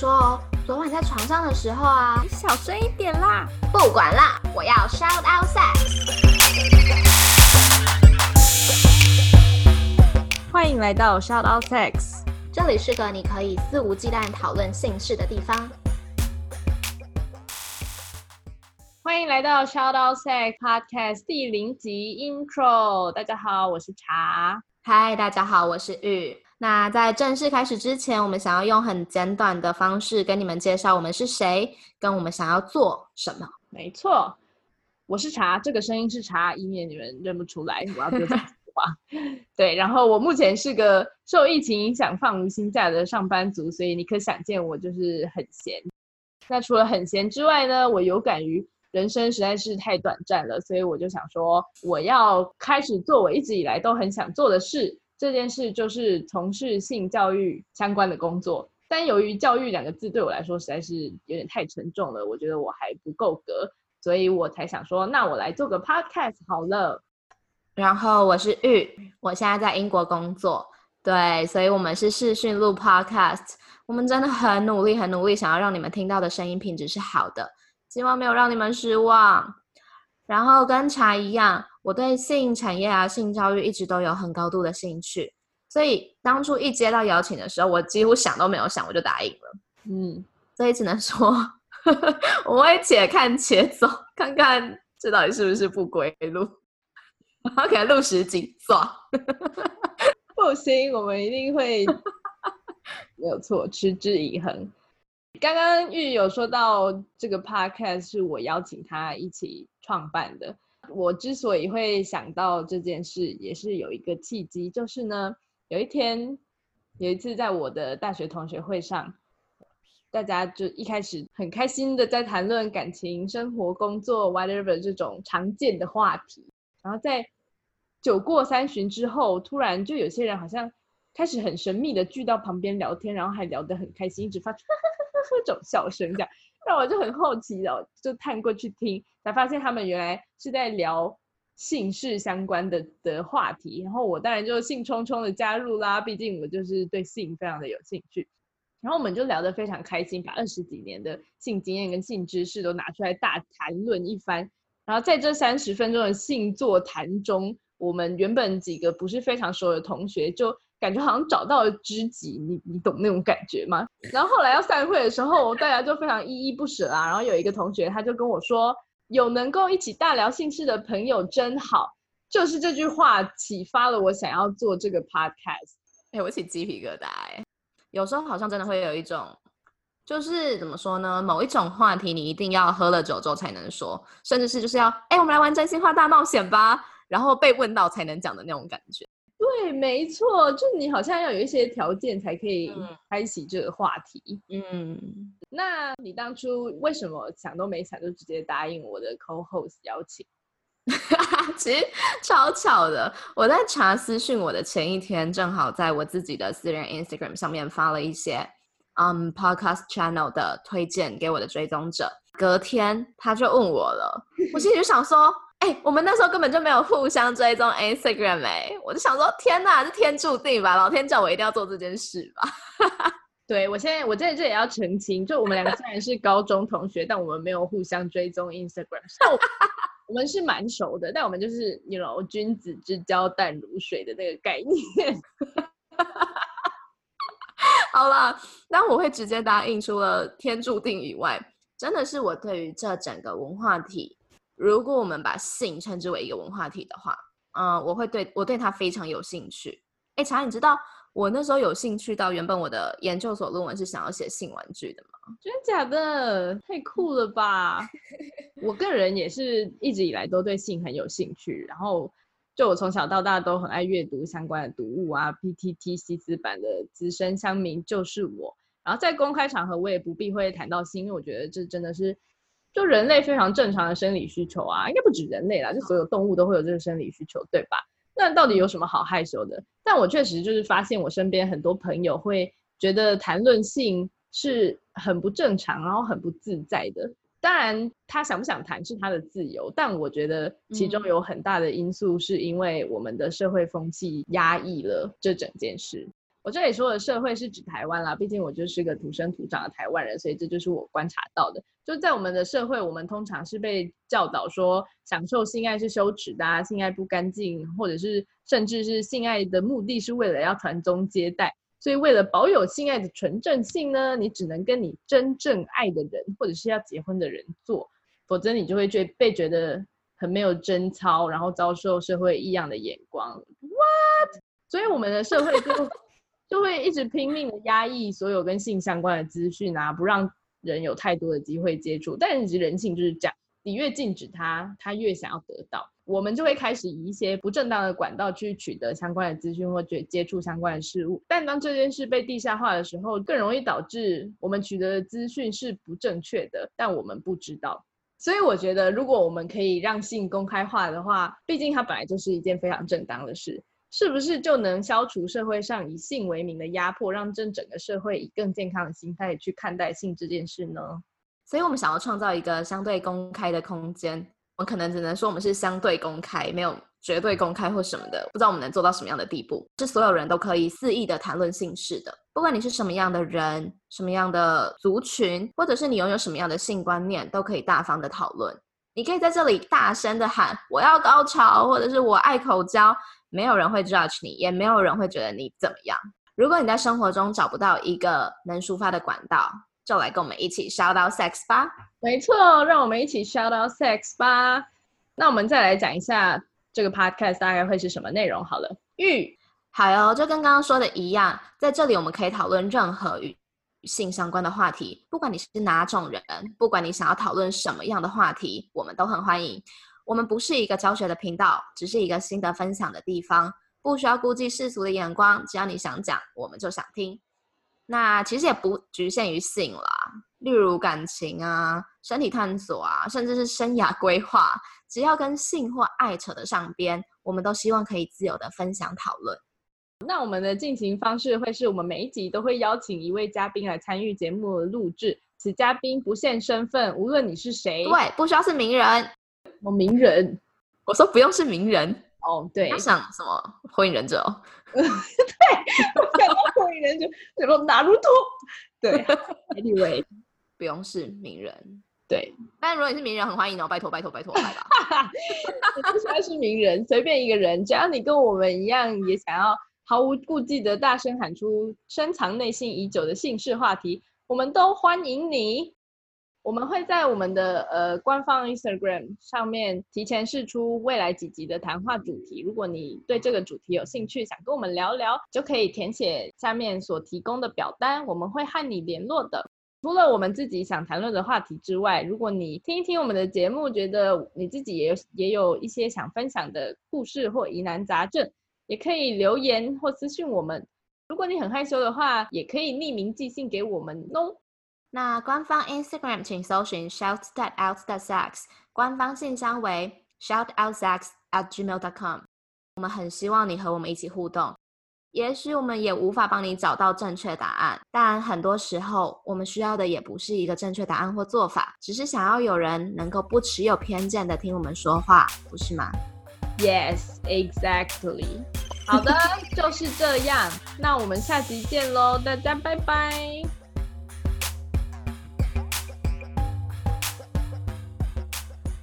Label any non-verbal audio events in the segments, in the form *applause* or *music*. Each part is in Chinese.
说哦，昨晚在床上的时候啊，你小声一点啦！不管啦，我要 shout out sex。欢迎来到 Shout Out Sex，这里是个你可以肆无忌惮讨论性事的地方。欢迎来到 Shout Out Sex Podcast 第零集 Intro。大家好，我是茶。嗨，大家好，我是玉。那在正式开始之前，我们想要用很简短的方式跟你们介绍我们是谁，跟我们想要做什么。没错，我是茶，这个声音是茶，以免你们认不出来，我要多讲话。对，然后我目前是个受疫情影响放无薪假的上班族，所以你可想见我就是很闲。那除了很闲之外呢，我有感于人生实在是太短暂了，所以我就想说，我要开始做我一直以来都很想做的事。这件事就是从事性教育相关的工作，但由于“教育”两个字对我来说实在是有点太沉重了，我觉得我还不够格，所以我才想说，那我来做个 podcast 好了。然后我是玉，我现在在英国工作，对，所以我们是视讯录 podcast，我们真的很努力，很努力，想要让你们听到的声音品质是好的，希望没有让你们失望。然后跟茶一样。我对性产业啊、性教育一直都有很高度的兴趣，所以当初一接到邀请的时候，我几乎想都没有想，我就答应了。嗯，所以只能说，*laughs* 我会且看且走，看看这到底是不是不归路。然后给他录十几算，*laughs* 不行，我们一定会没有错，持之以恒。刚刚玉有说到这个 podcast 是我邀请他一起创办的。我之所以会想到这件事，也是有一个契机，就是呢，有一天，有一次在我的大学同学会上，大家就一开始很开心的在谈论感情、生活、工作，whatever 这种常见的话题，然后在酒过三巡之后，突然就有些人好像开始很神秘的聚到旁边聊天，然后还聊得很开心，一直发出 *laughs* 哈哈哈哈这种笑声，这样。那我就很好奇的，就探过去听，才发现他们原来是在聊姓氏相关的的话题。然后我当然就兴冲冲的加入啦，毕竟我就是对性非常的有兴趣。然后我们就聊得非常开心，把二十几年的性经验跟性知识都拿出来大谈论一番。然后在这三十分钟的性座谈中，我们原本几个不是非常熟的同学就。感觉好像找到了知己，你你懂那种感觉吗？然后后来要散会的时候，大家就非常依依不舍啊。然后有一个同学他就跟我说：“有能够一起大聊姓氏的朋友真好。”就是这句话启发了我想要做这个 podcast。哎，我起鸡皮疙瘩哎！有时候好像真的会有一种，就是怎么说呢？某一种话题你一定要喝了酒之后才能说，甚至是就是要哎，我们来玩真心话大冒险吧，然后被问到才能讲的那种感觉。对，没错，就你好像要有一些条件才可以开启这个话题。嗯，那你当初为什么想都没想就直接答应我的 co-host 邀请？*laughs* 其实超巧的，我在查私讯我的前一天，正好在我自己的私人 Instagram 上面发了一些嗯 podcast channel 的推荐给我的追踪者，隔天他就问我了，我心里就想说。哎，我们那时候根本就没有互相追踪 Instagram 哎，我就想说，天哪，是天注定吧？老天叫我一定要做这件事吧？*laughs* 对我现在，我在这也要澄清，就我们两个虽然是高中同学，但我们没有互相追踪 Instagram。*laughs* 我们是蛮熟的，但我们就是你 know 君子之交淡如水的那个概念。*laughs* 好了，那我会直接答应，除了天注定以外，真的是我对于这整个文化体。如果我们把性称之为一个文化体的话，嗯，我会对我对它非常有兴趣。哎，查，你知道我那时候有兴趣到原本我的研究所论文是想要写性玩具的吗？真的假的？太酷了吧！*laughs* 我个人也是一直以来都对性很有兴趣，然后就我从小到大都很爱阅读相关的读物啊，PTT 西斯版的资深乡民就是我。然后在公开场合我也不避讳谈到性，因为我觉得这真的是。就人类非常正常的生理需求啊，应该不止人类啦，就所有动物都会有这个生理需求，对吧？那到底有什么好害羞的？但我确实就是发现我身边很多朋友会觉得谈论性是很不正常，然后很不自在的。当然，他想不想谈是他的自由，但我觉得其中有很大的因素是因为我们的社会风气压抑了这整件事。我这里说的社会是指台湾啦，毕竟我就是个土生土长的台湾人，所以这就是我观察到的。就在我们的社会，我们通常是被教导说，享受性爱是羞耻的，性爱不干净，或者是甚至是性爱的目的是为了要传宗接代。所以为了保有性爱的纯正性呢，你只能跟你真正爱的人，或者是要结婚的人做，否则你就会觉被觉得很没有贞操，然后遭受社会异样的眼光。What？所以我们的社会就。就会一直拼命的压抑所有跟性相关的资讯啊，不让人有太多的机会接触。但是人性就是这样，你越禁止他，他越想要得到。我们就会开始以一些不正当的管道去取得相关的资讯或接接触相关的事物。但当这件事被地下化的时候，更容易导致我们取得的资讯是不正确的，但我们不知道。所以我觉得，如果我们可以让性公开化的话，毕竟它本来就是一件非常正当的事。是不是就能消除社会上以性为名的压迫，让这整个社会以更健康的心态去看待性这件事呢？所以，我们想要创造一个相对公开的空间。我可能只能说，我们是相对公开，没有绝对公开或什么的。不知道我们能做到什么样的地步，是所有人都可以肆意的谈论性事的。不管你是什么样的人，什么样的族群，或者是你拥有什么样的性观念，都可以大方的讨论。你可以在这里大声的喊“我要高潮”或者是我爱口交。没有人会 judge 你，也没有人会觉得你怎么样。如果你在生活中找不到一个能抒发的管道，就来跟我们一起 shout out sex 吧。没错，让我们一起 shout out sex 吧。那我们再来讲一下这个 podcast 大概会是什么内容好了。玉，好哟，就跟刚刚说的一样，在这里我们可以讨论任何与性相关的话题，不管你是哪种人，不管你想要讨论什么样的话题，我们都很欢迎。我们不是一个教学的频道，只是一个心得分享的地方，不需要顾忌世俗的眼光，只要你想讲，我们就想听。那其实也不局限于性啦，例如感情啊、身体探索啊，甚至是生涯规划，只要跟性或爱扯得上边，我们都希望可以自由的分享讨论。那我们的进行方式会是我们每一集都会邀请一位嘉宾来参与节目的录制，此嘉宾不限身份，无论你是谁，对，不需要是名人。我名人，我说不用是名人哦，对，他想什么火影忍者哦？*laughs* 对，我想到火影忍者，什么拿入托？对，Anyway，*laughs* 不用是名人，对，但如果你是名人，很欢迎哦，拜托拜托拜托，来吧。*laughs* 不需要是名人，随便一个人，只要你跟我们一样，也想要毫无顾忌的大声喊出深藏内心已久的姓氏话题，我们都欢迎你。我们会在我们的呃官方 Instagram 上面提前试出未来几集的谈话主题。如果你对这个主题有兴趣，想跟我们聊聊，就可以填写下面所提供的表单，我们会和你联络的。除了我们自己想谈论的话题之外，如果你听一听我们的节目，觉得你自己也有也有一些想分享的故事或疑难杂症，也可以留言或私信我们。如果你很害羞的话，也可以匿名寄信给我们哦。那官方 Instagram 请搜寻 shout that out that sex，官方信箱为 shout out sex at gmail.com。我们很希望你和我们一起互动。也许我们也无法帮你找到正确答案，但很多时候我们需要的也不是一个正确答案或做法，只是想要有人能够不持有偏见的听我们说话，不是吗？Yes, exactly。好的，*laughs* 就是这样。那我们下集见喽，大家拜拜。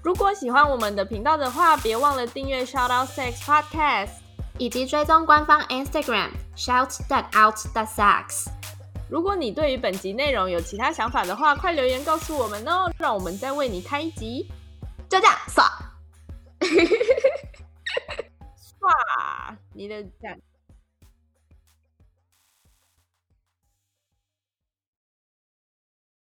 如果喜欢我们的频道的话，别忘了订阅 Shout Out Sex Podcast，以及追踪官方 Instagram Shout That Out That Sex。如果你对于本集内容有其他想法的话，快留言告诉我们哦，让我们再为你开一集。就这样，刷，*laughs* 刷，你的赞。